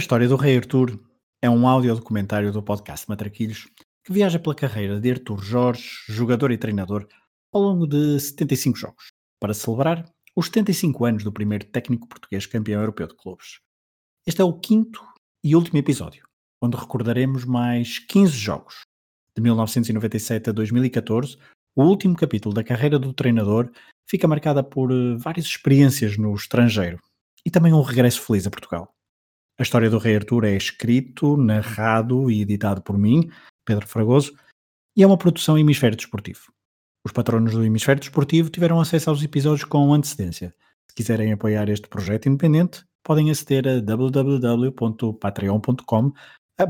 história do Rei Artur é um audiodocumentário do podcast Matraquilhos que viaja pela carreira de Artur Jorge, jogador e treinador, ao longo de 75 jogos, para celebrar os 75 anos do primeiro técnico português campeão europeu de clubes. Este é o quinto e último episódio, onde recordaremos mais 15 jogos, de 1997 a 2014. O último capítulo da carreira do treinador fica marcada por eh, várias experiências no estrangeiro e também um regresso feliz a Portugal. A história do Rei Artur é escrito, narrado e editado por mim, Pedro Fragoso, e é uma produção Hemisfério Desportivo. Os patronos do Hemisfério Desportivo tiveram acesso aos episódios com antecedência. Se quiserem apoiar este projeto independente, podem aceder a www.patreon.com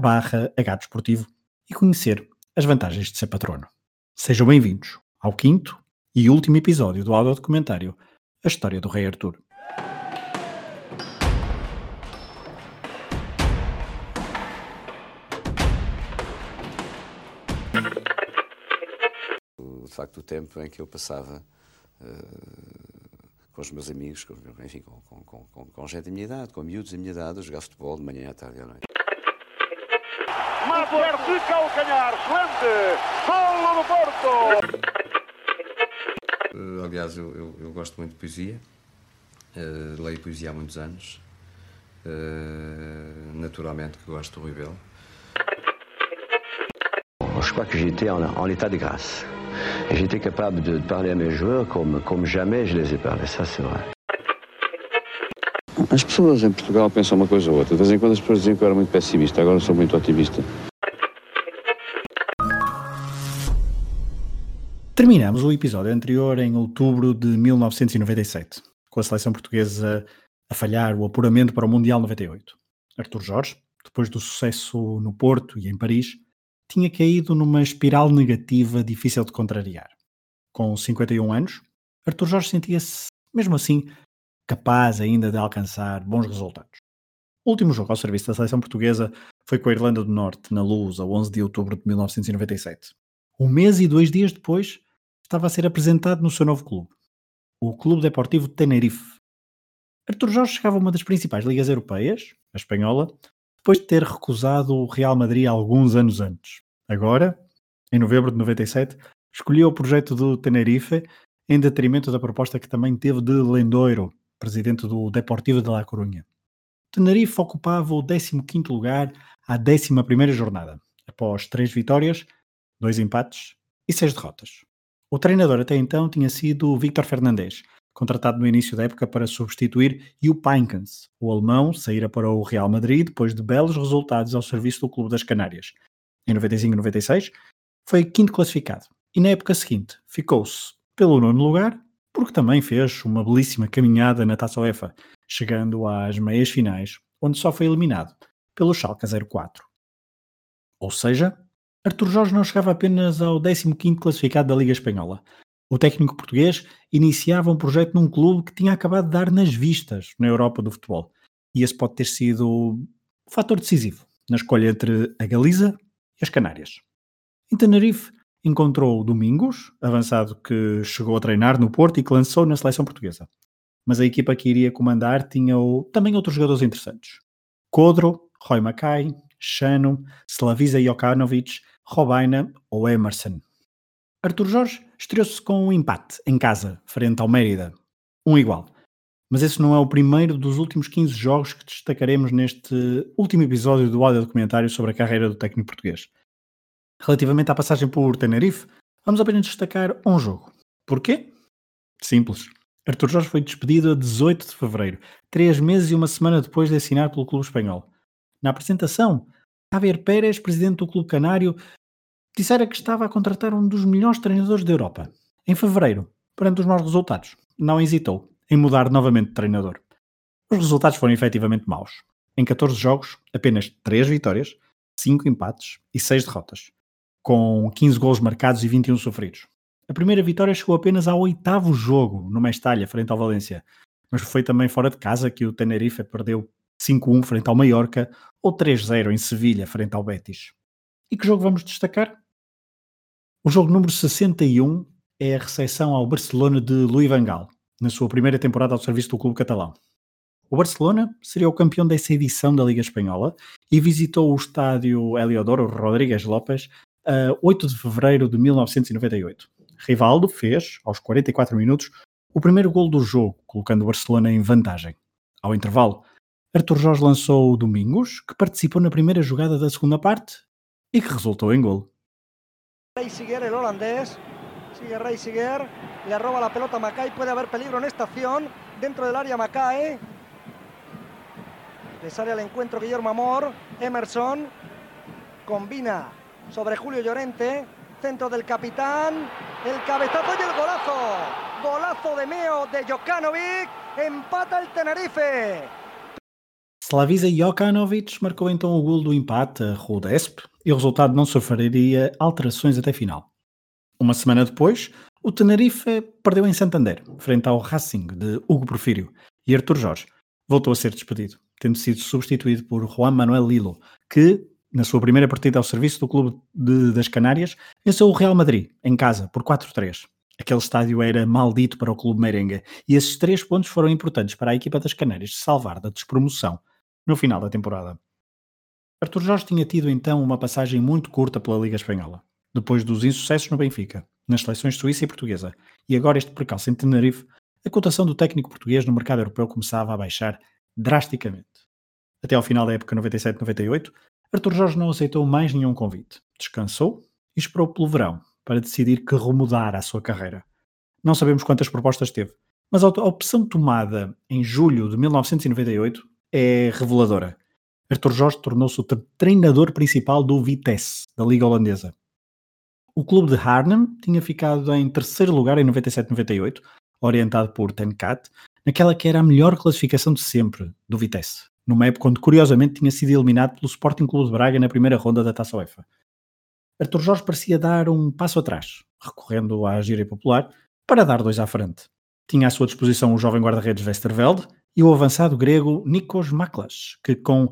barra Desportivo e conhecer as vantagens de ser patrono. Sejam bem-vindos ao quinto e último episódio do audiodocumentário A História do Rei Artur. De facto o tempo em que eu passava uh, com os meus amigos, com, enfim, com, com, com, com, gente da minha idade, com miúdos da minha idade, a jogar futebol de manhã à tarde e à noite. Mater de calcanhar, excelente! Golo do Porto! Uh, aliás, eu, eu, eu, gosto muito de poesia, uh, leio poesia há muitos anos, naturalmente que gosto do Rui Belo. Je crois que j'étais en, en état de grâce. J'étais capable de parler à mes joueurs comme, comme jamais je les ai parlé, ça c'est vrai. As pessoas em Portugal pensam uma coisa ou outra. De vez em quando as pessoas diziam que eu era muito pessimista, agora sou muito otimista. Terminamos o episódio anterior em outubro de 1997, com a seleção portuguesa a falhar o apuramento para o Mundial 98. Artur Jorge, depois do sucesso no Porto e em Paris, tinha caído numa espiral negativa difícil de contrariar. Com 51 anos, Arthur Jorge sentia-se, mesmo assim, capaz ainda de alcançar bons resultados. O último jogo ao serviço da seleção portuguesa foi com a Irlanda do Norte, na Luz, a 11 de outubro de 1997. Um mês e dois dias depois, estava a ser apresentado no seu novo clube, o Clube Deportivo Tenerife. Arthur Jorge chegava a uma das principais ligas europeias, a espanhola, depois de ter recusado o Real Madrid alguns anos antes. Agora, em novembro de 97, escolheu o projeto do Tenerife em detrimento da proposta que também teve de Lendoiro, presidente do Deportivo de La Coruña. Tenerife ocupava o 15º lugar à 11ª jornada, após três vitórias, dois empates e seis derrotas. O treinador até então tinha sido Victor Fernandes, contratado no início da época para substituir Jupp Heynckes. O alemão saíra para o Real Madrid depois de belos resultados ao serviço do Clube das Canárias. Em 95 e 96 foi quinto classificado e na época seguinte ficou-se pelo nono lugar porque também fez uma belíssima caminhada na Taça UEFA, chegando às meias finais, onde só foi eliminado pelo Schalke 04. Ou seja, Artur Jorge não chegava apenas ao 15º classificado da Liga Espanhola, o técnico português iniciava um projeto num clube que tinha acabado de dar nas vistas na Europa do futebol. E esse pode ter sido o fator decisivo na escolha entre a Galiza e as Canárias. Em Tenerife, encontrou Domingos, avançado que chegou a treinar no Porto e que lançou na seleção portuguesa. Mas a equipa que iria comandar tinha o, também outros jogadores interessantes. Codro, Roy Mackay, Shano, Slavisa Jokanovic, Robaina ou Emerson. Artur Jorge estreou-se com um empate em casa, frente ao Mérida. Um igual. Mas esse não é o primeiro dos últimos 15 jogos que destacaremos neste último episódio do áudio documentário sobre a carreira do técnico português. Relativamente à passagem por Tenerife, vamos apenas destacar um jogo. Porquê? Simples. Artur Jorge foi despedido a 18 de fevereiro, três meses e uma semana depois de assinar pelo clube espanhol. Na apresentação, Javier Pérez, presidente do clube canário, dissera que estava a contratar um dos melhores treinadores da Europa. Em fevereiro, perante os maus resultados, não hesitou em mudar novamente de treinador. Os resultados foram efetivamente maus. Em 14 jogos, apenas 3 vitórias, 5 empates e 6 derrotas, com 15 gols marcados e 21 sofridos. A primeira vitória chegou apenas ao oitavo jogo no Mestalha, frente ao Valência, mas foi também fora de casa que o Tenerife perdeu 5-1 frente ao Mallorca ou 3-0 em Sevilha, frente ao Betis. E que jogo vamos destacar? O jogo número 61 é a recepção ao Barcelona de Louis van Gaal, na sua primeira temporada ao serviço do clube catalão. o Barcelona seria o campeão dessa edição da Liga Espanhola e visitou o estádio Heliodoro Rodrigues Lopes a 8 de fevereiro de 1998. Rivaldo fez, aos 44 minutos, o primeiro gol do jogo, colocando o Barcelona em vantagem. Ao intervalo, Arthur Jorge lançou o Domingos, que participou na primeira jogada da segunda parte e que resultou em gol. Reisiger, el holandés, sigue Reisiger, le roba la pelota a puede haber peligro en esta acción, dentro del área Macay, le sale al encuentro Guillermo Amor, Emerson, combina sobre Julio Llorente, centro del capitán, el cabezazo y el golazo, golazo de Meo de Jokanovic, empata el Tenerife. Slavisa Jokanovic marcou então o gol do empate a Rodesp e o resultado não sofreria alterações até final. Uma semana depois, o Tenerife perdeu em Santander, frente ao Racing de Hugo Porfírio, e Artur Jorge voltou a ser despedido, tendo sido substituído por Juan Manuel Lilo, que, na sua primeira partida ao serviço do Clube de, das Canárias, venceu o Real Madrid, em casa, por 4-3. Aquele estádio era maldito para o Clube Merengue, e esses três pontos foram importantes para a equipa das Canárias se salvar da despromoção no final da temporada. Artur Jorge tinha tido então uma passagem muito curta pela Liga Espanhola, depois dos insucessos no Benfica, nas seleções suíça e portuguesa, e agora este percalço em Tenerife, a cotação do técnico português no mercado europeu começava a baixar drasticamente. Até ao final da época 97-98, Artur Jorge não aceitou mais nenhum convite. Descansou e esperou pelo verão para decidir que rumo dar à sua carreira. Não sabemos quantas propostas teve, mas a opção tomada em julho de 1998 é reveladora. Artur Jorge tornou-se o treinador principal do Vitesse, da Liga Holandesa. O clube de Arnhem tinha ficado em terceiro lugar em 97-98, orientado por Ten Kat, naquela que era a melhor classificação de sempre do Vitesse, numa época onde curiosamente tinha sido eliminado pelo Sporting Clube de Braga na primeira ronda da Taça UEFA. Artur Jorge parecia dar um passo atrás, recorrendo à gíria popular, para dar dois à frente. Tinha à sua disposição o jovem guarda-redes Westerveld e o avançado grego Nikos Maklas, que com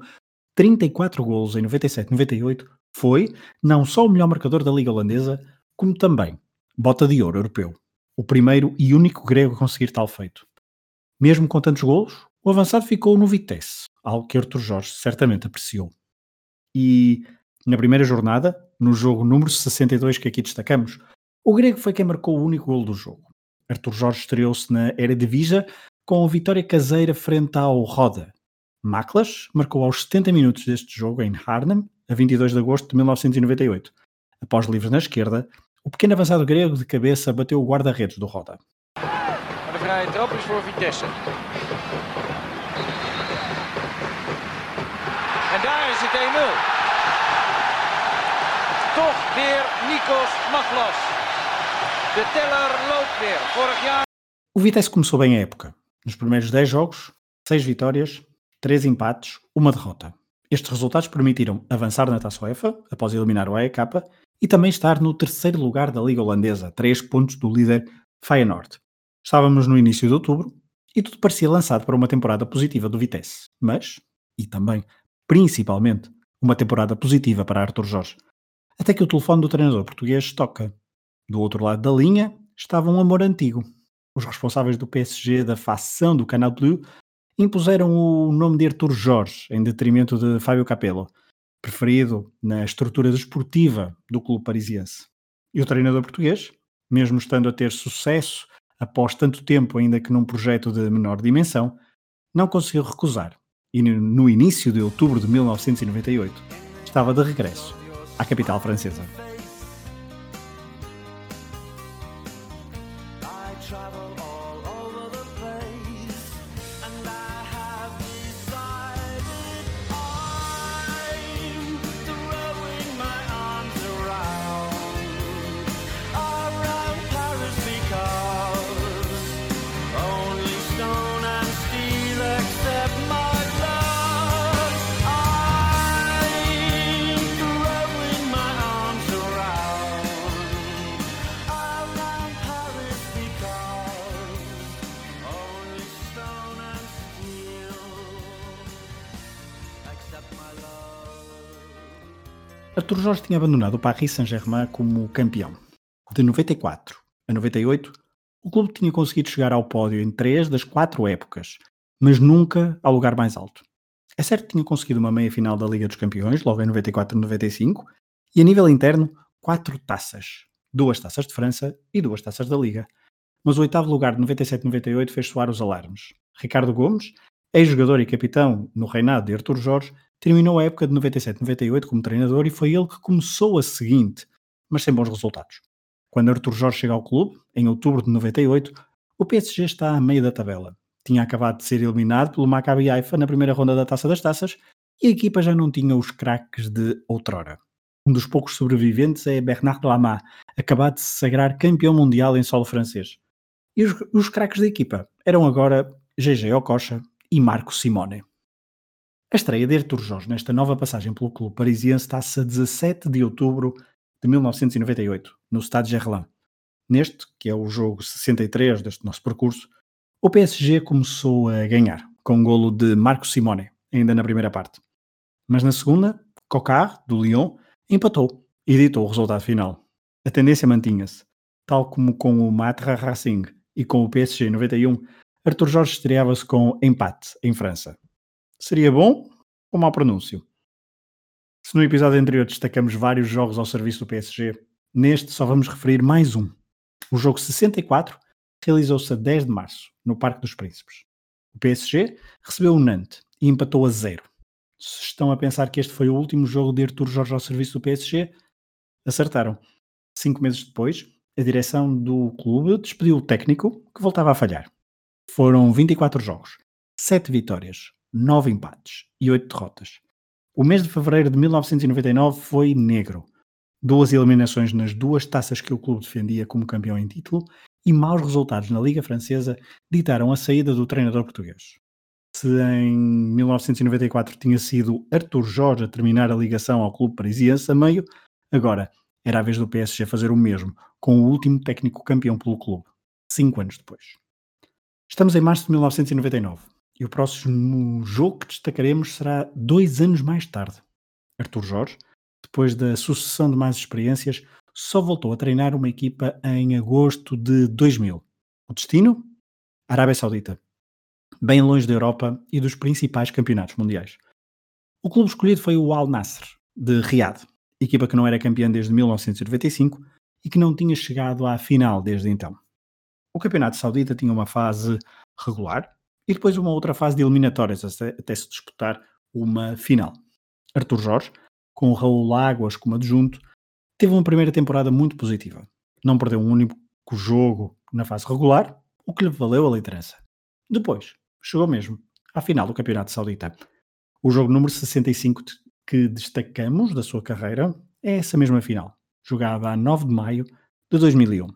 34 golos em 97-98 foi não só o melhor marcador da Liga Holandesa, como também bota de ouro europeu, o primeiro e único grego a conseguir tal feito. Mesmo com tantos golos, o avançado ficou no Vitesse, algo que Artur Jorge certamente apreciou. E na primeira jornada, no jogo número 62 que aqui destacamos, o grego foi quem marcou o único gol do jogo. Artur Jorge estreou-se na Eredivisie com a vitória caseira frente ao Roda. Maklas marcou aos 70 minutos deste jogo em Arnhem a 22 de agosto de 1998. Após livre na esquerda, o pequeno avançado grego de cabeça bateu o guarda-redes do Roda. De vrije trap is voor Vitesse. En daar is het 1-0. Toch weer Nikos Maglas. De teller loopt weer. Vorig jaar. O Vitesse começou bem a época. Nos primeiros 10 jogos, 6 vitórias, 3 empates, uma derrota. Estes resultados permitiram avançar na Taça UEFA, após eliminar o AEK, e também estar no terceiro lugar da Liga Holandesa, 3 pontos do líder Feyenoord. Estávamos no início de outubro e tudo parecia lançado para uma temporada positiva do Vitesse, mas, e também, principalmente, uma temporada positiva para Arthur Jorge. Até que o telefone do treinador português toca. Do outro lado da linha estava um amor antigo. Os responsáveis do PSG da facção do Canal Bleu impuseram o nome de Artur Jorge em detrimento de Fábio Capello, preferido na estrutura desportiva do clube parisiense. E o treinador português, mesmo estando a ter sucesso após tanto tempo, ainda que num projeto de menor dimensão, não conseguiu recusar. E no início de outubro de 1998, estava de regresso à capital francesa. Tinha abandonado o Paris Saint-Germain como campeão. De 94 a 98, o clube tinha conseguido chegar ao pódio em três das quatro épocas, mas nunca ao lugar mais alto. É certo que tinha conseguido uma meia final da Liga dos Campeões, logo em 94 e 95, e a nível interno, quatro taças. Duas taças de França e duas taças da Liga. Mas o oitavo lugar de 97-98 fez soar os alarmes. Ricardo Gomes, ex-jogador e capitão no reinado de Artur Jorge, terminou a época de 97-98 como treinador e foi ele que começou a seguinte, mas sem bons resultados. Quando Artur Jorge chega ao clube, em outubro de 98, o PSG está a meio da tabela. Tinha acabado de ser eliminado pelo Maccabi Haifa na primeira ronda da Taça das Taças e a equipa já não tinha os craques de outrora. Um dos poucos sobreviventes é Bernard Lama, acabado de se sagrar campeão mundial em solo francês. E os, os craques da equipa eram agora GG Okocha e Marco Simone. A estreia de Artur Jorge nesta nova passagem pelo clube parisiense está-se a 17 de outubro de 1998, no Stade Gerland. Neste, que é o jogo 63 deste nosso percurso, o PSG começou a ganhar, com um golo de Marco Simone, ainda na primeira parte. Mas na segunda, Cocard, do Lyon, empatou e ditou o resultado final. A tendência mantinha-se, tal como com o Matra Racing e com o PSG 91, Arthur Jorge estreava-se com empate em França. Seria bom ou mau pronúncio? Se no episódio anterior destacamos vários jogos ao serviço do PSG, neste só vamos referir mais um. O jogo 64 realizou-se a 10 de março, no Parque dos Príncipes. O PSG recebeu o Nantes e empatou a zero. Se estão a pensar que este foi o último jogo de Artur Jorge ao serviço do PSG, acertaram. Cinco meses depois, a direção do clube despediu o técnico que voltava a falhar. Foram 24 jogos, 7 vitórias, nove empates e oito derrotas. O mês de fevereiro de 1999 foi negro. Duas eliminações nas duas taças que o clube defendia como campeão em título e maus resultados na Liga Francesa ditaram a saída do treinador português. Se em 1994 tinha sido Arthur Jorge a terminar a ligação ao clube parisiense a meio, agora era a vez do PSG fazer o mesmo, com o último técnico campeão pelo clube, cinco anos depois. Estamos em março de 1999 e o próximo jogo que destacaremos será dois anos mais tarde. Arthur Jorge, depois da sucessão de mais experiências, só voltou a treinar uma equipa em agosto de 2000. O destino? Arábia Saudita. Bem longe da Europa e dos principais campeonatos mundiais. O clube escolhido foi o Al Nasser, de Riad, equipa que não era campeã desde 1995 e que não tinha chegado à final desde então. O campeonato saudita tinha uma fase regular, e depois uma outra fase de eliminatórias até se disputar uma final. Artur Jorge, com Raul Águas como adjunto, teve uma primeira temporada muito positiva. Não perdeu um único jogo na fase regular, o que lhe valeu a liderança. Depois, chegou mesmo à final do Campeonato Saudita. O jogo número 65 que destacamos da sua carreira é essa mesma final, jogada a 9 de maio de 2001.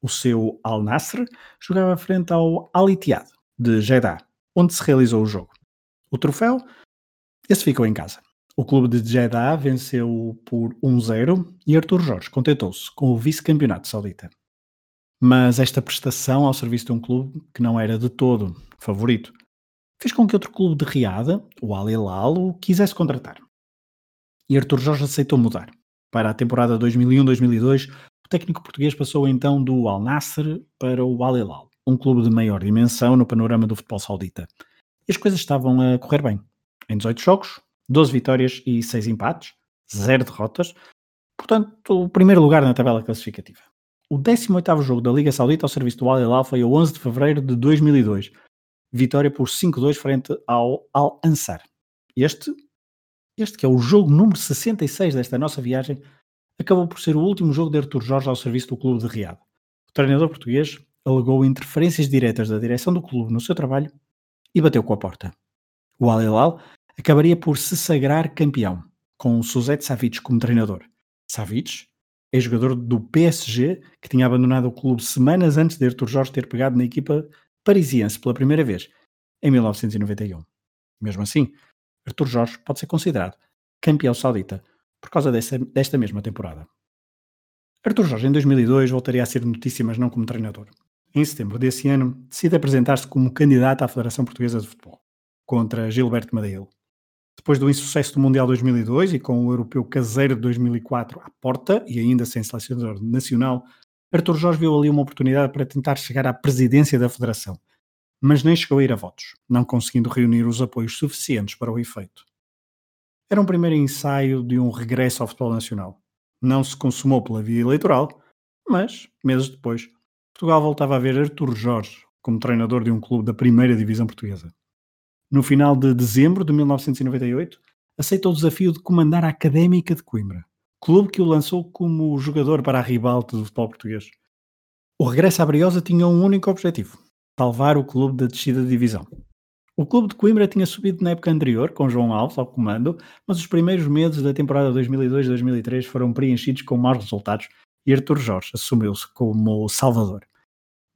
O seu Al Nasser jogava frente ao Al Ittihad, de Jeddah, onde se realizou o jogo. O troféu, esse ficou em casa. O clube de Jeddah venceu por 1-0 e Artur Jorge contentou-se com o vice-campeonato saudita. Mas esta prestação ao serviço de um clube que não era de todo favorito fez com que outro clube de Riada, o Al Hilal, o quisesse contratar. E Artur Jorge aceitou mudar. Para a temporada 2001-2002, o técnico português passou então do Al Nasser para o Al Hilal um clube de maior dimensão no panorama do futebol saudita. E as coisas estavam a correr bem. Em 18 jogos, 12 vitórias e 6 empates, 0 derrotas, portanto, o primeiro lugar na tabela classificativa. O 18º jogo da Liga Saudita ao serviço do Al Hilal foi a 11 de fevereiro de 2002. Vitória por 5-2 frente ao Al Ansar. Este, este que é o jogo número 66 desta nossa viagem, acabou por ser o último jogo de Artur Jorge ao serviço do clube de Riad. O treinador português alegou interferências diretas da direção do clube no seu trabalho e bateu com a porta. O Al Hilal acabaria por se sagrar campeão, com Suzette Savic como treinador. Savic é jogador do PSG que tinha abandonado o clube semanas antes de Artur Jorge ter pegado na equipa parisiense pela primeira vez, em 1991. Mesmo assim, Artur Jorge pode ser considerado campeão saudita por causa dessa, desta mesma temporada. Artur Jorge em 2002 voltaria a ser notícia, mas não como treinador em setembro desse ano, decide apresentar-se como candidato à Federação Portuguesa de Futebol, contra Gilberto Madeiro. Depois do insucesso do Mundial 2002 e com o Europeu Caseiro de 2004 à porta e ainda sem selecionador nacional, Artur Jorge viu ali uma oportunidade para tentar chegar à presidência da Federação. mas nem chegou a ir a votos, não conseguindo reunir os apoios suficientes para o efeito. Era um primeiro ensaio de um regresso ao futebol nacional. Não se consumou pela via eleitoral, mas, meses depois, Portugal voltava a ver Artur Jorge como treinador de um clube da primeira divisão portuguesa. No final de dezembro de 1998, aceitou o desafio de comandar a Académica de Coimbra, clube que o lançou como jogador para a ribalta do futebol português. O regresso à Briosa tinha um único objetivo: salvar o clube da descida de divisão. O clube de Coimbra tinha subido na época anterior, com João Alves ao comando, mas os primeiros meses da temporada 2002-2003 foram preenchidos com maus resultados e Artur Jorge assumiu-se como salvador.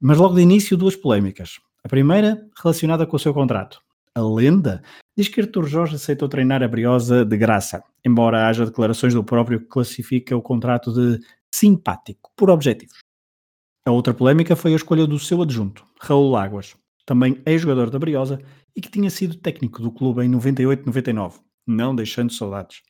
Mas logo de início, duas polémicas. A primeira, relacionada com o seu contrato. A lenda diz que Artur Jorge aceitou treinar a Briosa de graça, embora haja declarações do próprio que classifica o contrato de simpático, por objetivos. A outra polémica foi a escolha do seu adjunto, Raul Láguas, também ex-jogador da Briosa e que tinha sido técnico do clube em 98-99, não deixando saudades.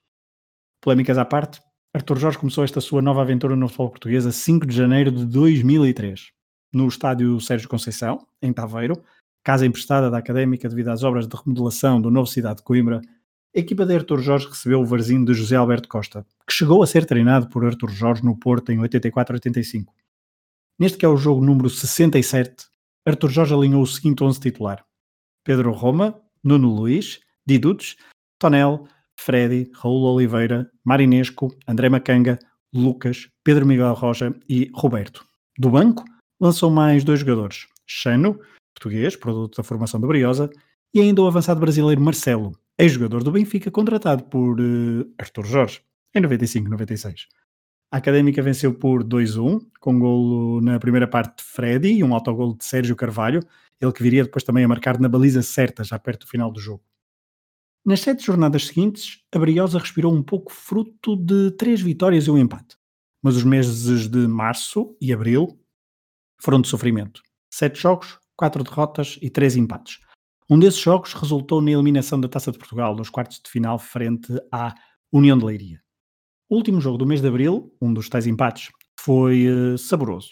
Polémicas à parte, Artur Jorge começou esta sua nova aventura no futebol português a 5 de janeiro de 2003 no estádio Sérgio Conceição, em Taveiro, casa emprestada da Académica devido às obras de remodelação do novo Cidade de Coimbra, a equipa de Artur Jorge recebeu o varzinho de José Alberto Costa, que chegou a ser treinado por Artur Jorge no Porto em 84-85. Neste que é o jogo número 67, Artur Jorge alinhou o seguinte 11 titular. Pedro Roma, Nuno Luiz, Didutos, Tonel, Freddy, Raul Oliveira, Marinesco, André Macanga, Lucas, Pedro Miguel Roja e Roberto. Do banco, lançou mais dois jogadores, Chano, português, produto da formação da Briosa, e ainda o avançado brasileiro Marcelo, ex-jogador do Benfica, contratado por uh, Arthur Jorge, em 95-96. A Académica venceu por 2-1, com golo na primeira parte de Freddy e um autogolo de Sérgio Carvalho, ele que viria depois também a marcar na baliza certa, já perto do final do jogo. Nas sete jornadas seguintes, a Briosa respirou um pouco fruto de três vitórias e um empate. Mas os meses de março e abril foram de sofrimento. Sete jogos, quatro derrotas e três empates. Um desses jogos resultou na eliminação da Taça de Portugal nos quartos de final frente à União de Leiria. O último jogo do mês de abril, um dos tais empates, foi uh, saboroso.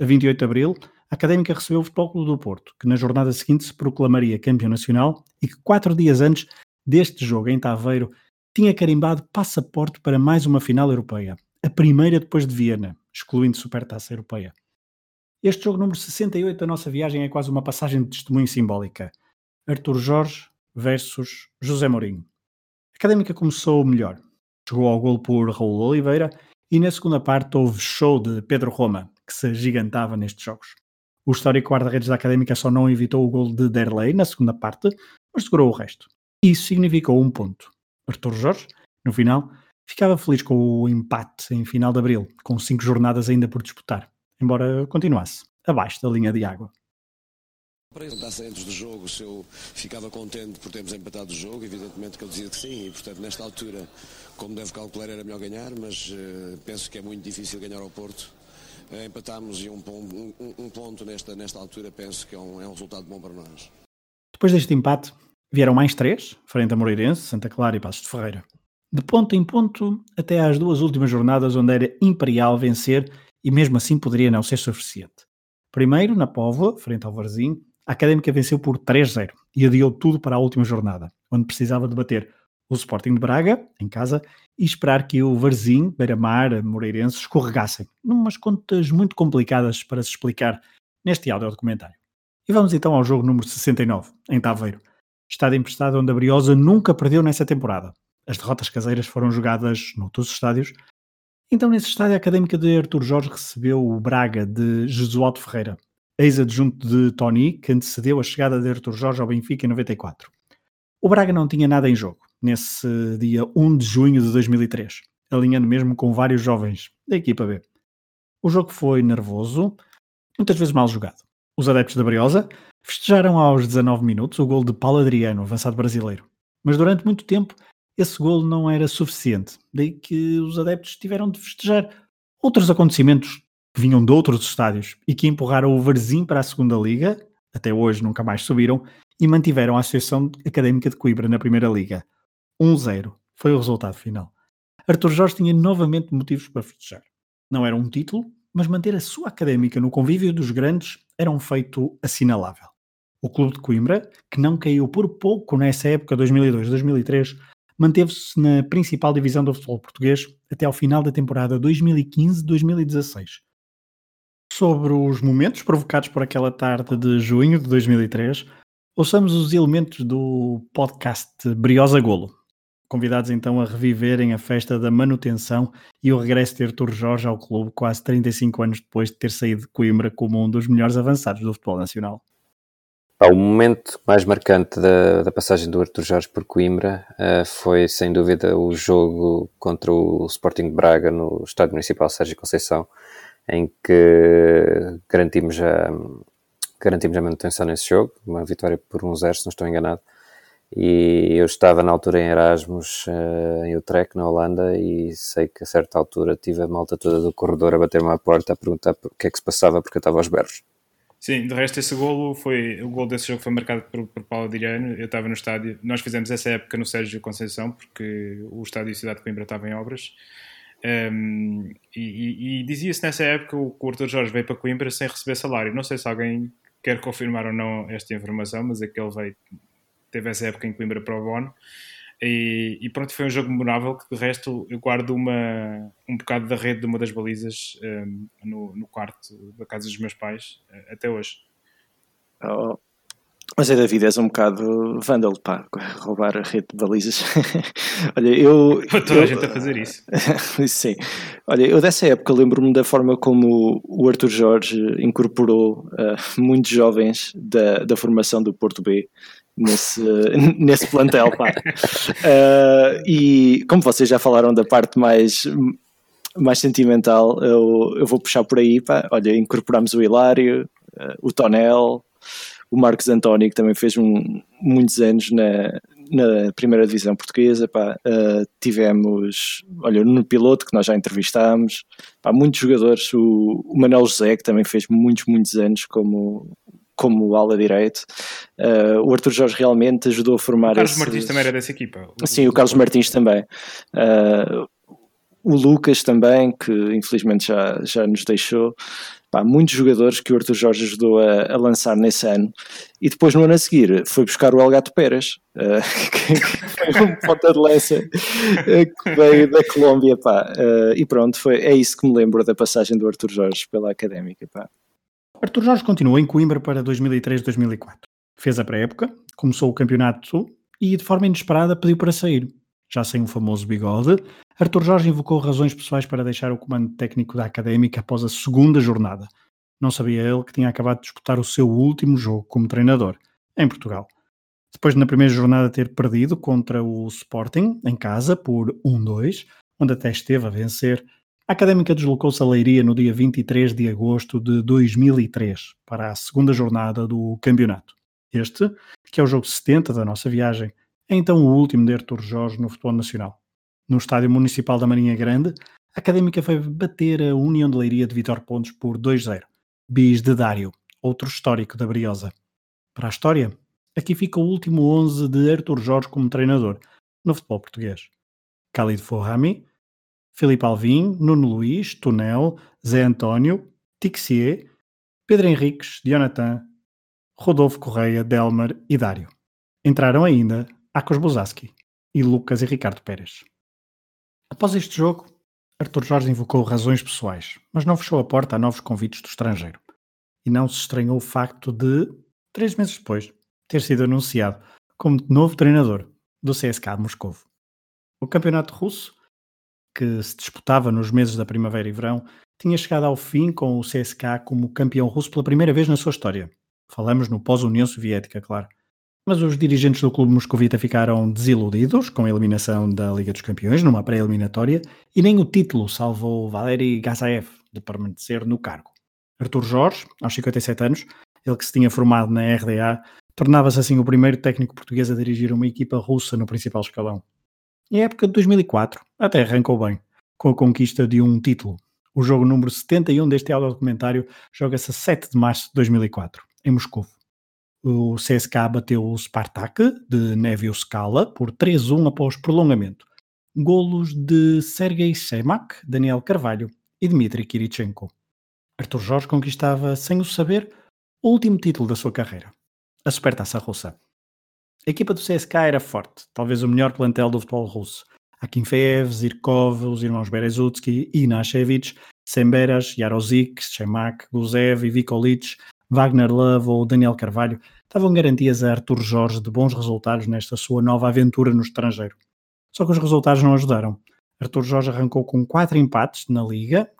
A 28 de abril, a Académica recebeu o Futebol Clube do Porto, que na jornada seguinte se proclamaria campeão nacional e que quatro dias antes deste jogo em Taveiro tinha carimbado passaporte para mais uma final europeia, a primeira depois de Viena, excluindo Supertaça Europeia. Este jogo número 68 da nossa viagem é quase uma passagem de testemunho simbólica. Artur Jorge versus José Mourinho. A Académica começou melhor. Chegou ao gol por Raul Oliveira e na segunda parte houve show de Pedro Roma, que se gigantava nestes jogos. O histórico guarda-redes da Académica só não evitou o gol de Derlei na segunda parte, mas segurou o resto. Isso significou um ponto. Artur Jorge, no final, ficava feliz com o empate em final de abril, com cinco jornadas ainda por disputar embora continuasse abaixo da linha de água. Perguntasse antes do jogo se eu ficava contente por termos empatado o jogo, evidentemente que eu dizia que sim, e portanto nesta altura, como deve calcular, era melhor ganhar, mas uh, penso que é muito difícil ganhar ao Porto. Uh, empatámos e um, um, um, ponto nesta, nesta altura penso que é um, é um resultado bom para nós. Depois deste empate, vieram mais três, frente a Moreirense, Santa Clara e Passos de Ferreira. De ponto em ponto, até às duas últimas jornadas onde era imperial vencer e mesmo assim poderia não ser suficiente. Primeiro, na Póvoa, frente ao Varzim, a Académica venceu por 3-0 e adiou tudo para a última jornada, onde precisava de bater o Sporting de Braga, em casa, e esperar que o Varzim, Beira-Mar, Moreirense escorregassem, numas contas muito complicadas para se explicar neste áudio documentário. E vamos então ao jogo número 69, em Taveiro, estádio emprestado onde a Briosa nunca perdeu nessa temporada. As derrotas caseiras foram jogadas noutros estádios, então, nesse estádio, a académica de Artur Jorge recebeu o Braga de Jesualdo Ferreira, ex-adjunto de Tony, que antecedeu a chegada de Artur Jorge ao Benfica em 94. O Braga não tinha nada em jogo nesse dia 1 de junho de 2003, alinhando mesmo com vários jovens da equipa B. O jogo foi nervoso, muitas vezes mal jogado. Os adeptos da Briosa festejaram aos 19 minutos o gol de Paulo Adriano, avançado brasileiro. Mas durante muito tempo esse golo não era suficiente. Daí que os adeptos tiveram de festejar outros acontecimentos que vinham de outros estádios e que empurraram o Varzim para a segunda liga, até hoje nunca mais subiram, e mantiveram a Associação Académica de Coimbra na primeira liga. 1-0 foi o resultado final. Arthur Jorge tinha novamente motivos para festejar. Não era um título, mas manter a sua académica no convívio dos grandes era um feito assinalável. O clube de Coimbra, que não caiu por pouco nessa época 2002-2003, manteve-se na principal divisão do futebol português até ao final da temporada 2015-2016. Sobre os momentos provocados por aquela tarde de junho de 2003, ouçamos os elementos do podcast Briosa Golo. Convidados então a reviverem a festa da manutenção e o regresso de Artur Jorge ao clube quase 35 anos depois de ter saído de Coimbra como um dos melhores avançados do futebol nacional. O momento mais marcante da, da passagem do Artur Jorge por Coimbra uh, foi, sem dúvida, o jogo contra o Sporting de Braga no Estádio Municipal Sérgio Conceição, em que garantimos a, garantimos a manutenção nesse jogo, uma vitória por 1-0, se não estou enganado. E eu estava na altura em Erasmus, uh, em Utrecht, na Holanda, e sei que a certa altura tive a malta toda do corredor a bater-me à porta a perguntar o que é que se passava porque eu estava aos berros. Sim, de resto esse golo foi, o golo desse jogo foi marcado por, por Paulo Adriano, eu estava no estádio, nós fizemos essa época no Sérgio Conceição, porque o estádio Cidade de Coimbra estava em obras, um, e, e, e dizia-se nessa época o Arthur Jorge veio para Coimbra sem receber salário, não sei se alguém quer confirmar ou não esta informação, mas é que ele veio, teve essa época em Coimbra para o Bono, e, e, pronto, foi um jogo memorável que de resto eu guardo uma, um bocado da rede de uma das balizas um, no, no, quarto da casa dos meus pais eh, até hoje. Oh, mas é David, és um bocado vândalo, pá, roubar a rede de balizas. Olha, eu. Toda a gente a fazer isso. Sim. Olha, eu dessa época lembro-me da forma como o Arthur Jorge incorporou uh, muitos jovens da, da formação do Porto B nesse, nesse plantel, pá. Uh, e como vocês já falaram da parte mais, mais sentimental, eu, eu vou puxar por aí, pá. Olha, incorporamos o Hilário, uh, o Tonel, o Marcos António, que também fez um, muitos anos na, na primeira divisão portuguesa, pá, uh, tivemos, olha, no piloto que nós já entrevistámos, pá, muitos jogadores, o, o Manuel José, que também fez muitos, muitos anos como, como ala direito. Uh, o Arthur Jorge realmente ajudou a formar. O Carlos esses... Martins também era dessa equipa. O, Sim, o, Carlos Martins também. Uh, o Lucas também, que infelizmente já, já nos deixou. Pá, muitos jogadores que o Arthur Jorge ajudou a, a, lançar nesse ano. E depois, no ano a seguir, foi buscar o El Gato Pérez, uh, que, foi um ponta de lança que veio da Colômbia. Pá. e pronto, foi, é isso que me lembro da passagem do Arthur Jorge pela Académica. Pá. Artur Jorge continuou em Coimbra para 2003-2004. Fez a pré-época, começou o campeonato e, de forma inesperada, pediu para sair. Já sem o famoso bigode, Artur Jorge invocou razões pessoais para deixar o comando técnico da Académica após a segunda jornada. Não sabia ele que tinha acabado de disputar o seu último jogo como treinador, em Portugal. Depois de na primeira jornada ter perdido contra o Sporting, em casa, por 1-2, onde até esteve a vencer, a Académica deslocou-se a Leiria no dia 23 de agosto de 2003 para a segunda jornada do campeonato. Este, que é o jogo 70 da nossa viagem, é então o último de Artur Jorge no futebol nacional. No estádio municipal da Marinha Grande, a Académica foi bater a União de Leiria de Vitor Pontes por 2-0. Bis de Dário, outro histórico da Briosa. Para a história, aqui fica o último 11 de Artur Jorge como treinador no futebol português. Khalid Forrami, Filipe Alvim, Nuno Luiz, Tunel, Zé António, Tixier, Pedro Henriques, Jonathan, Rodolfo Correia, Delmar e Dário. Entraram ainda Akos Bozaski e Lucas e Ricardo Pérez. Após este jogo, Arthur Jorge invocou razões pessoais, mas não fechou a porta a novos convites do estrangeiro. E não se estranhou o facto de, três meses depois, ter sido anunciado como novo treinador do CSK de Moscou. O campeonato russo que se disputava nos meses da primavera e verão, tinha chegado ao fim com o CSKA como campeão russo pela primeira vez na sua história. Falamos no pós-União Soviética, claro. Mas os dirigentes do clube moscovita ficaram desiludidos com a eliminação da Liga dos Campeões numa pré-eliminatória e nem o título salvou Valery Gazaev de permanecer no cargo. Artur Jorge, aos 57 anos, ele que se tinha formado na RDA, tornava-se assim o primeiro técnico português a dirigir uma equipa russa no principal escalão. E a época de 2004 até arrancou bem, com a conquista de um título. O jogo número 71 deste audiodocumentário joga-se a 7 de março de 2004, em Moscou. O CSK bateu o Spartak de Nevio Scala por 3-1 após prolongamento. Golos de Sergei Semak, Daniel Carvalho e Dmitry Kirichenko. Arthur Jorge conquistava, sem o saber, o último título da sua carreira. a Supertaça Russa. A equipa do CSK era forte, talvez o melhor plantel do futebol russo. Akinfeev, Zirkov, os irmãos Berezutsky, Inashevich, Semberas, Jarozik, Shemak, Guzev, Ivikolich, Wagner Love ou Daniel Carvalho davam garantias a Artur Jorge de bons resultados nesta sua nova aventura no estrangeiro. Só que os resultados não ajudaram. Artur Jorge arrancou com quatro empates na Liga,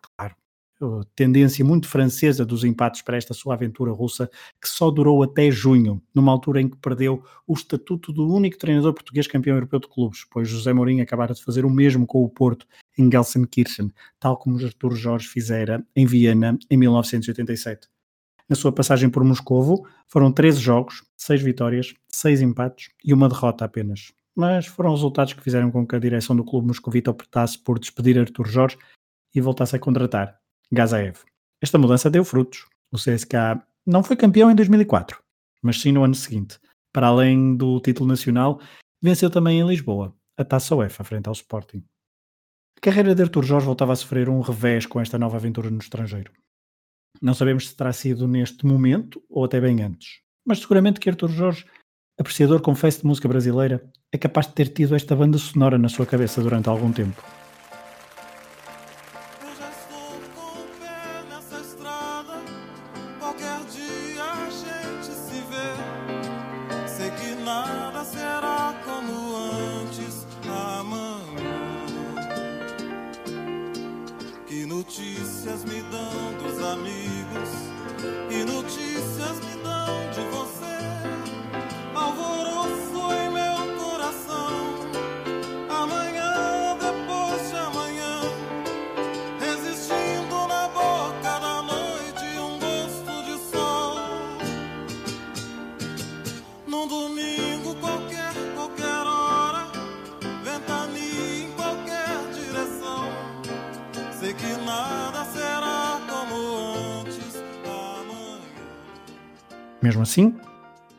tendência muito francesa dos empates para esta sua aventura russa, que só durou até junho, numa altura em que perdeu o estatuto do único treinador português campeão europeu de clubes, pois José Mourinho acabara de fazer o mesmo com o Porto em Gelsenkirchen, tal como Artur Jorge fizera em Viena em 1987. Na sua passagem por Moscovo, foram 13 jogos, 6 vitórias, 6 empates e uma derrota apenas. Mas foram resultados que fizeram com que a direção do clube moscovita optasse por despedir Artur Jorge e voltasse a contratar Gazaev. Esta mudança deu frutos. O CSKA não foi campeão em 2004, mas sim no ano seguinte. Para além do título nacional, venceu também em Lisboa, a Taça UEFA, frente ao Sporting. A carreira de Artur Jorge voltava a sofrer um revés com esta nova aventura no estrangeiro. Não sabemos se terá sido neste momento ou até bem antes, mas seguramente que Artur Jorge, apreciador confesso de música brasileira, é capaz de ter tido esta banda sonora na sua cabeça durante algum tempo. Mesmo assim,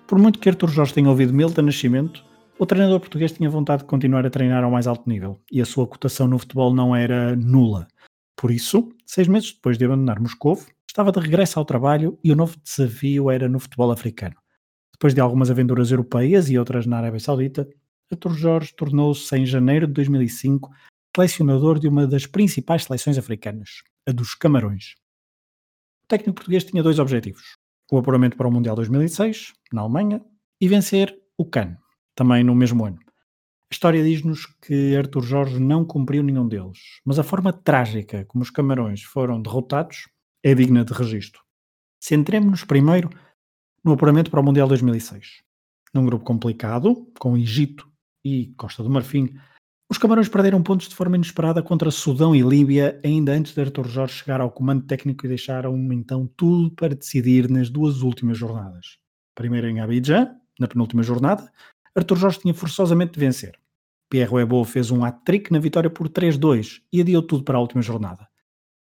por muito que Artur Jorge tenha ouvido Milton Nascimento, o treinador português tinha vontade de continuar a treinar ao mais alto nível e a sua cotação no futebol não era nula. Por isso, seis meses depois de abandonar Moscou, estava de regresso ao trabalho e o novo desafio era no futebol africano. Depois de algumas aventuras europeias e outras na Arábia Saudita, Artur Jorge tornou-se em janeiro de 2005 selecionador de uma das principais seleções africanas, a dos Camarões. O técnico português tinha dois objetivos: o apuramento para o Mundial 2006, na Alemanha, e vencer o CAN, também no mesmo ano. A história diz-nos que Arthur Jorge não cumpriu nenhum deles, mas a forma trágica como os Camarões foram derrotados é digna de registro. Centremos-nos primeiro no apuramento para o Mundial 2006. Num grupo complicado, com Egito e Costa do Marfim, os Camarões perderam pontos de forma inesperada contra Sudão e Líbia ainda antes de Artur Jorge chegar ao comando técnico e deixaram então tudo para decidir nas duas últimas jornadas. Primeiro em Abidjan, na penúltima jornada, Artur Jorge tinha forçosamente de vencer. Pierre Webo fez um hat-trick na vitória por 3-2 e adiou tudo para a última jornada.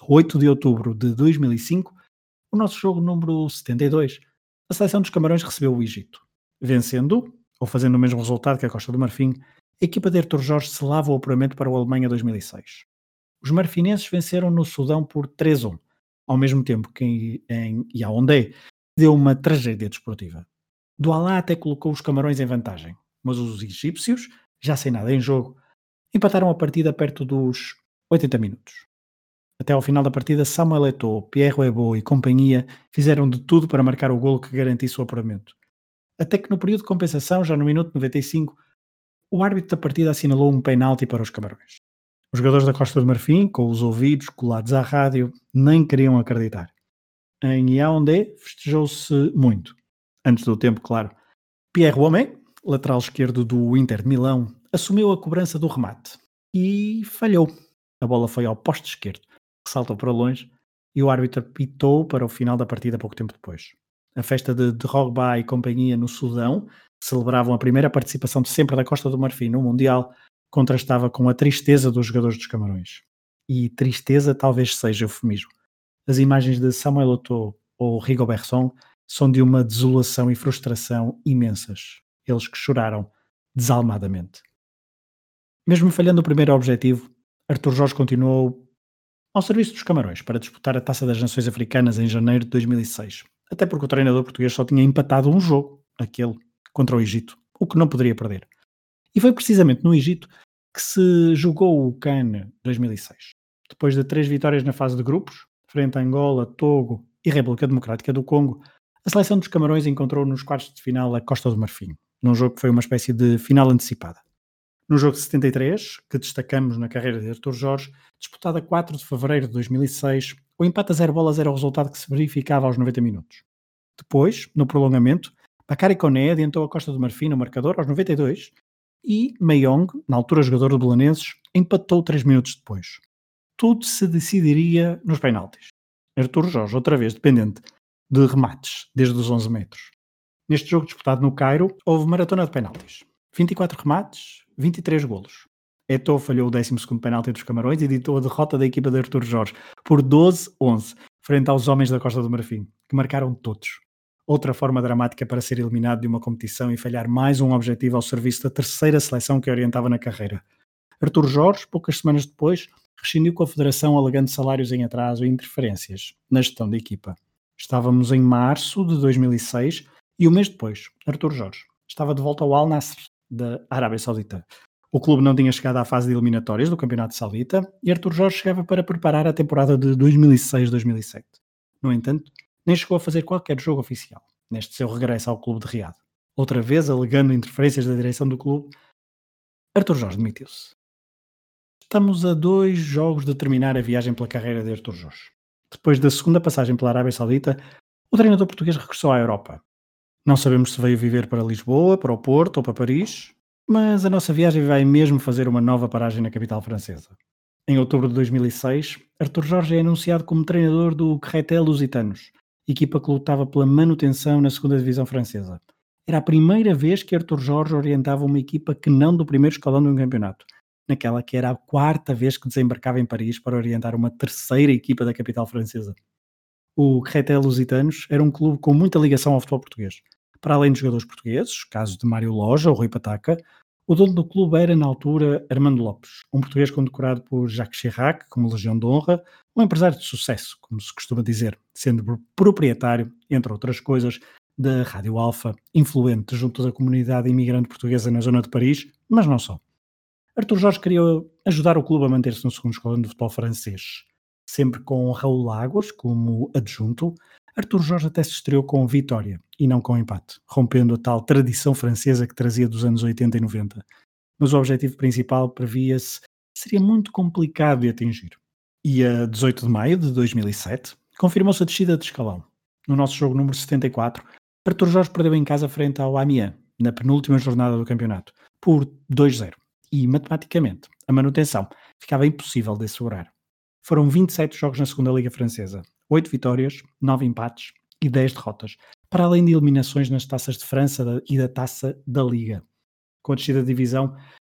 8 de outubro de 2005, o nosso jogo número 72, a seleção dos Camarões recebeu o Egito. Vencendo, ou fazendo o mesmo resultado que a Costa do Marfim, a equipa de Artur Jorge selava o apuramento para o Alemanha 2006. Os marfinenses venceram no Sudão por 3-1, ao mesmo tempo que em Yaoundé deu uma tragédia desportiva. Douala até colocou os camarões em vantagem, mas os egípcios, já sem nada em jogo, empataram a partida perto dos 80 minutos. Até ao final da partida, Samuel Eto'o, Pierre Ebo e companhia fizeram de tudo para marcar o golo que garantisse o apuramento. Até que no período de compensação, já no minuto 95, o árbitro da partida assinalou um penalti para os Camarões. Os jogadores da Costa do Marfim, com os ouvidos colados à rádio, nem queriam acreditar. Em Yaoundé festejou-se muito. Antes do tempo, claro. Pierre Womé, lateral esquerdo do Inter de Milão, assumiu a cobrança do remate e falhou. A bola foi ao poste esquerdo, que saltou para longe, e o árbitro pitou para o final da partida pouco tempo depois. A festa de Drogba e companhia no Sudão celebravam a primeira participação de sempre da Costa do Marfim no Mundial, contrastava com a tristeza dos jogadores dos Camarões. E tristeza talvez seja eufemismo. As imagens de Samuel Eto'o ou Rigobertson são de uma desolação e frustração imensas. Eles que choraram desalmadamente. Mesmo falhando o primeiro objetivo, Artur Jorge continuou ao serviço dos Camarões para disputar a Taça das Nações Africanas em janeiro de 2006. Até porque o treinador português só tinha empatado um jogo aquele contra o Egito, o que não poderia perder. E foi precisamente no Egito que se jogou o CAN 2006. Depois de três vitórias na fase de grupos, frente a Angola, Togo e República Democrática do Congo, a seleção dos Camarões encontrou nos quartos de final a Costa do Marfim, num jogo que foi uma espécie de final antecipada. No jogo 73, que destacamos na carreira de Artur Jorge, disputado a 4 de fevereiro de 2006, o empate a zero bolas era o resultado que se verificava aos 90 minutos. Depois, no prolongamento, Bakary Koné adiantou a Costa do Marfim no marcador aos 92 e Meiong, na altura jogador do Belenenses, empatou 3 minutos depois. Tudo se decidiria nos penaltis. Artur Jorge, outra vez dependente de remates desde os 11 metros. Neste jogo disputado no Cairo, houve maratona de penaltis. 24 remates, 23 golos. Eto'o falhou o 12 penalti dos Camarões e ditou a derrota da equipa de Artur Jorge por 12-11, frente aos homens da Costa do Marfim, que marcaram todos. Outra forma dramática para ser eliminado de uma competição e falhar mais um objetivo ao serviço da terceira seleção que orientava na carreira. Artur Jorge, poucas semanas depois, rescindiu com a Federação alegando salários em atraso e interferências na gestão da equipa. Estávamos em março de 2006 e um mês depois, Artur Jorge estava de volta ao Al Nassr da Arábia Saudita. O clube não tinha chegado à fase de eliminatórias do Campeonato Saudita e Artur Jorge chegava para preparar a temporada de 2006-2007. No entanto, nem chegou a fazer qualquer jogo oficial, neste seu regresso ao clube de Riad. Outra vez, alegando interferências da direção do clube, Artur Jorge demitiu-se. Estamos a dois jogos de terminar a viagem pela carreira de Artur Jorge. Depois da segunda passagem pela Arábia Saudita, o treinador português regressou à Europa. Não sabemos se veio viver para Lisboa, para o Porto ou para Paris, mas a nossa viagem vai mesmo fazer uma nova paragem na capital francesa. Em outubro de 2006, Artur Jorge é anunciado como treinador do Cretel Lusitanos, equipa que lutava pela manutenção na segunda divisão francesa. Era a primeira vez que Artur Jorge orientava uma equipa que não do primeiro escalão de um campeonato, naquela que era a quarta vez que desembarcava em Paris para orientar uma terceira equipa da capital francesa. O Cretel Lusitanos era um clube com muita ligação ao futebol português. Para além de jogadores portugueses, caso de Mário Loja ou Rui Pataca, o dono do clube era, na altura, Armando Lopes, um português condecorado por Jacques Chirac como Legião de Honra, um empresário de sucesso, como se costuma dizer, sendo proprietário, entre outras coisas, da Rádio Alfa, influente junto da comunidade imigrante portuguesa na zona de Paris, mas não só. Arthur Jorge queria ajudar o clube a manter-se no segundo escalão de futebol francês, sempre com Raul Lagos como adjunto, Arthur Jorge até se estreou com vitória e não com empate, rompendo a tal tradição francesa que trazia dos anos 80 e 90. Mas o objetivo principal previa-se seria muito complicado de atingir. E a 18 de maio de 2007 confirmou-se a descida de escalão. No nosso jogo número 74, Arthur Jorge perdeu em casa frente ao Amiens, na penúltima jornada do campeonato, por 2-0. E, matematicamente, a manutenção ficava impossível de assegurar. Foram 27 jogos na segunda Liga Francesa, 8 vitórias, 9 empates e 10 derrotas, para além de eliminações nas taças de França e da taça da Liga. Com a descida da divisão,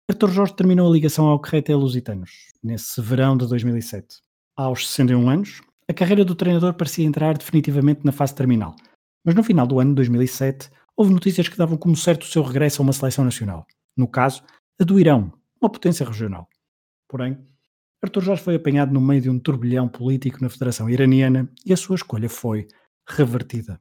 Arthur Jorge terminou a ligação ao Cretel Lusitanos, nesse verão de 2007. Aos 61 anos, a carreira do treinador parecia entrar definitivamente na fase terminal, mas no final do ano de 2007 houve notícias que davam como certo o seu regresso a uma seleção nacional, no caso, a do Irão, uma potência regional. Porém, Artur Jorge foi apanhado no meio de um turbilhão político na Federação Iraniana e a sua escolha foi revertida.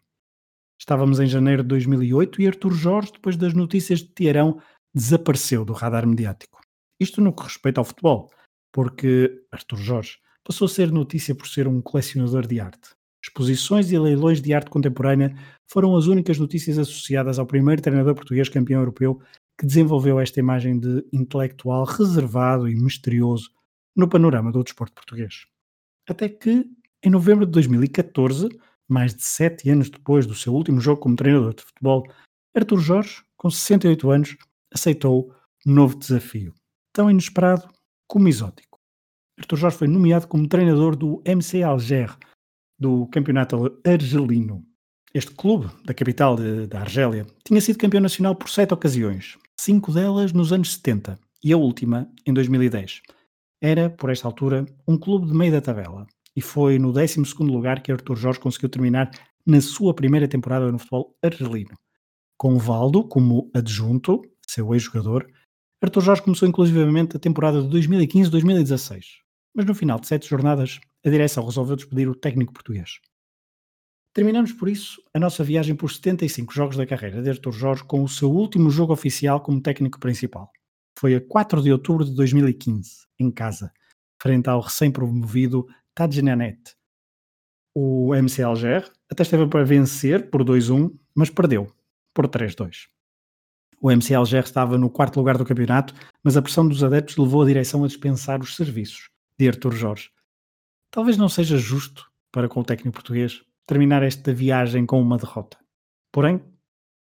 Estávamos em janeiro de 2008 e Artur Jorge, depois das notícias de Teherão, desapareceu do radar mediático. Isto no que respeita ao futebol, porque Artur Jorge passou a ser notícia por ser um colecionador de arte. Exposições e leilões de arte contemporânea foram as únicas notícias associadas ao primeiro treinador português campeão europeu que desenvolveu esta imagem de intelectual reservado e misterioso no panorama do desporto português. Até que, em novembro de 2014, mais de sete anos depois do seu último jogo como treinador de futebol, Artur Jorge, com 68 anos, aceitou um novo desafio, tão inesperado como exótico. Artur Jorge foi nomeado como treinador do MC Alger, do campeonato argelino. Este clube, da capital da Argélia, tinha sido campeão nacional por sete ocasiões, cinco delas nos anos 70 e a última em 2010 era, por esta altura, um clube de meio da tabela e foi no 12 lugar que Artur Jorge conseguiu terminar na sua primeira temporada no futebol argelino. Com Valdo como adjunto, seu ex-jogador, Artur Jorge começou inclusivamente a temporada de 2015-2016, mas no final de sete jornadas a direção resolveu despedir o técnico português. Terminamos por isso a nossa viagem por 75 jogos da carreira de Artur Jorge com o seu último jogo oficial como técnico principal. Foi a 4 de outubro de 2015, em casa, frente ao recém-promovido Tadjananet. O MC Alger até esteve para vencer por 2-1, mas perdeu por 3-2. O MC Alger estava no quarto lugar do campeonato, mas a pressão dos adeptos levou a direção a dispensar os serviços de Artur Jorge. Talvez não seja justo para com o técnico português terminar esta viagem com uma derrota. Porém,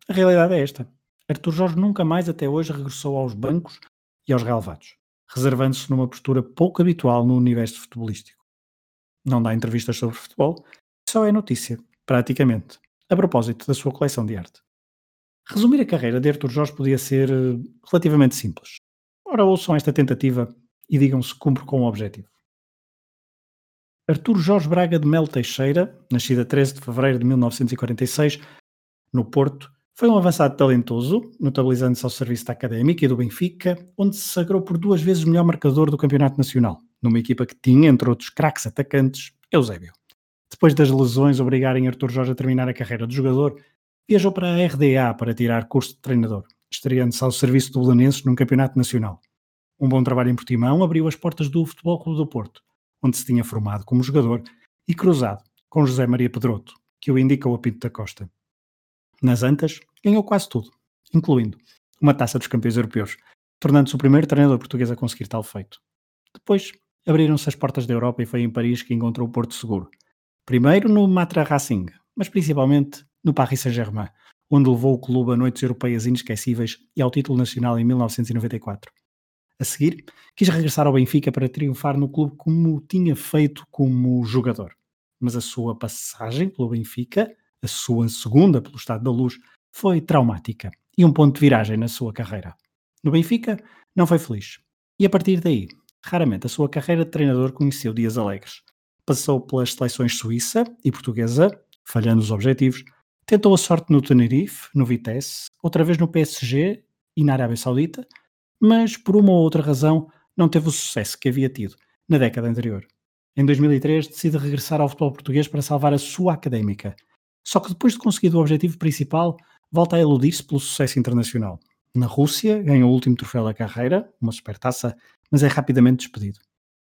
a realidade é esta. Artur Jorge nunca mais até hoje regressou aos bancos e aos relevados, reservando-se numa postura pouco habitual no universo futebolístico. Não dá entrevistas sobre futebol, só é notícia, praticamente, a propósito da sua coleção de arte. Resumir a carreira de Artur Jorge podia ser eh, relativamente simples. Ora, ouçam esta tentativa e digam se cumpre com o objetivo. Artur Jorge Braga de Melo Teixeira, nascido a 13 de fevereiro de 1946, no Porto, foi um avançado talentoso, notabilizando-se ao serviço da Académica e do Benfica, onde se sagrou por duas vezes melhor marcador do Campeonato Nacional, numa equipa que tinha, entre outros craques atacantes, Eusébio. Depois das lesões obrigarem Artur Jorge a terminar a carreira de jogador, viajou para a RDA para tirar curso de treinador, estreando-se ao serviço do Belenenses num Campeonato Nacional. Um bom trabalho em Portimão abriu as portas do Futebol Clube do Porto, onde se tinha formado como jogador, e cruzado com José Maria Pedroto, que o indicou a Pinto da Costa. Nas Antas, ganhou quase tudo, incluindo uma taça dos campeões europeus, tornando-se o primeiro treinador português a conseguir tal feito. Depois, abriram-se as portas da Europa e foi em Paris que encontrou o Porto Seguro. Primeiro no Matra Racing, mas principalmente no Paris Saint-Germain, onde levou o clube a noites europeias inesquecíveis e ao título nacional em 1994. A seguir, quis regressar ao Benfica para triunfar no clube como tinha feito como jogador. Mas a sua passagem pelo Benfica, a sua segunda pelo Estado da Luz, foi traumática e um ponto de viragem na sua carreira. No Benfica, não foi feliz. E a partir daí, raramente a sua carreira de treinador conheceu dias alegres. Passou pelas seleções suíça e portuguesa, falhando os objetivos, tentou a sorte no Tenerife, no Vitesse, outra vez no PSG e na Arábia Saudita, mas por uma ou outra razão não teve o sucesso que havia tido na década anterior. Em 2003 decide regressar ao futebol português para salvar a sua académica. Só que depois de conseguir o objetivo principal, volta a iludir-se pelo sucesso internacional. Na Rússia, ganha o último troféu da carreira, uma supertaça, mas é rapidamente despedido.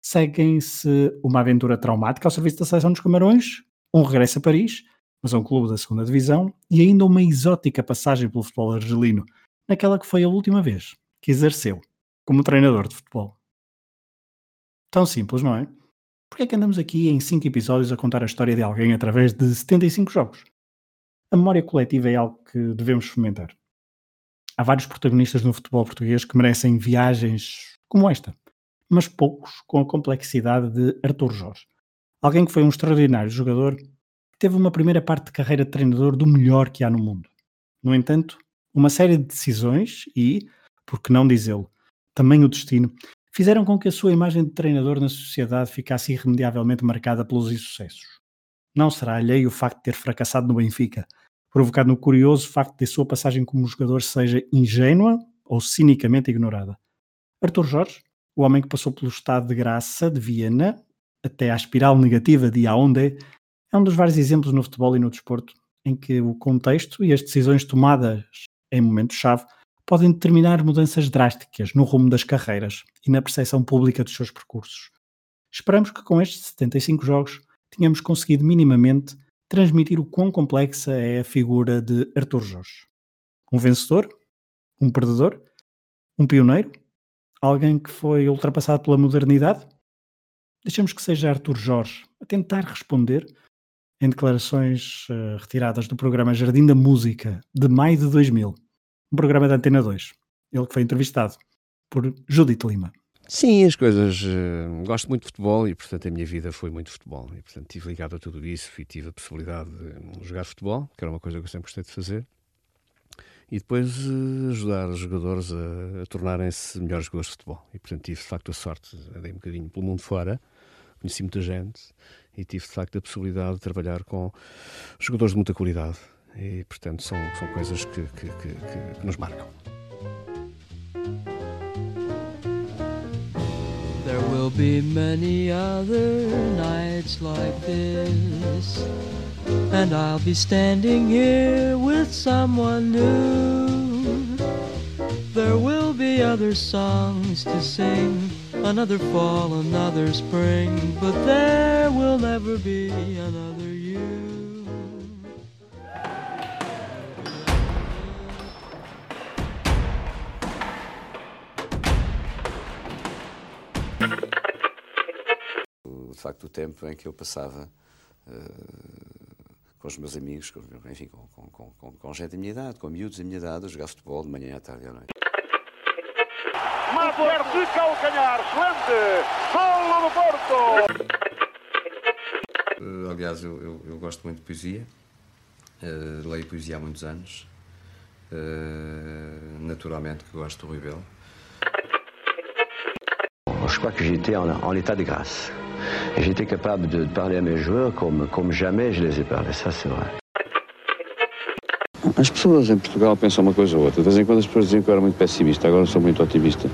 Seguem-se uma aventura traumática ao serviço da seleção dos Camarões, um regresso a Paris, mas a um clube da segunda divisão, e ainda uma exótica passagem pelo futebol argelino, naquela que foi a última vez que exerceu como treinador de futebol. Tão simples, não é? Porque é que andamos aqui em 5 episódios a contar a história de alguém através de 75 jogos? A memória coletiva é algo que devemos fomentar. Há vários protagonistas no futebol português que merecem viagens como esta, mas poucos com a complexidade de Artur Jorge. Alguém que foi um extraordinário jogador que teve uma primeira parte de carreira de treinador do melhor que há no mundo. No entanto, uma série de decisões e, por que não dizê-lo, também o destino, fizeram com que a sua imagem de treinador na sociedade ficasse irremediavelmente marcada pelos insucessos. Não será alheio o facto de ter fracassado no Benfica, provocado no curioso facto de a sua passagem como jogador seja ingênua ou cinicamente ignorada. Arthur Jorge, o homem que passou pelo estado de graça de Viena até à espiral negativa de Yaoundé, é um dos vários exemplos no futebol e no desporto em que o contexto e as decisões tomadas em momentos-chave podem determinar mudanças drásticas no rumo das carreiras e na percepção pública dos seus percursos. Esperamos que com estes 75 jogos tenhamos conseguido minimamente transmitir o quão complexa é a figura de Arthur Jorge. Um vencedor? Um perdedor? Um pioneiro? Alguém que foi ultrapassado pela modernidade? Deixamos que seja Arthur Jorge a tentar responder em declarações uh, retiradas do programa Jardim da Música de maio de 2000 um programa da Antena 2. Ele que foi entrevistado por Judite Lima. Sim, as coisas. Uh, gosto muito de futebol e, portanto, a minha vida foi muito futebol. E, portanto, estive ligado a tudo isso e tive a possibilidade de jogar futebol, que era uma coisa que eu sempre gostei de fazer. E depois uh, ajudar os jogadores a, a tornarem-se melhores jogadores de futebol. E, portanto, tive de facto a sorte, andei um bocadinho pelo mundo fora, conheci muita gente e tive de facto a possibilidade de trabalhar com jogadores de muita qualidade e, portanto, são, são coisas que, que, que, que nos marcam. There will be many other nights like this and I'll be standing here with someone new. There will be other songs to sing, another fall, another spring, but there will never be another facto, o tempo em que eu passava uh, com os meus amigos, com, enfim, com, com, com, com gente da minha idade, com miúdos da minha idade, a jogar futebol de manhã à tarde e à noite. Mater de calcanhar, excelente! Golo do Porto! Uh, aliás, eu, eu, eu, gosto muito de poesia, uh, leio poesia há muitos anos, uh, naturalmente que gosto do Rui Belo. Je crois que j'étais en, en état de grâce. J'étais capable de parler à mes joueurs comme, comme jamais je les ai parlé, ça c'est vrai. As pessoas em Portugal pensam uma coisa ou outra. De vez em quando as pessoas diziam que eu era muito pessimista, agora sou muito otimista.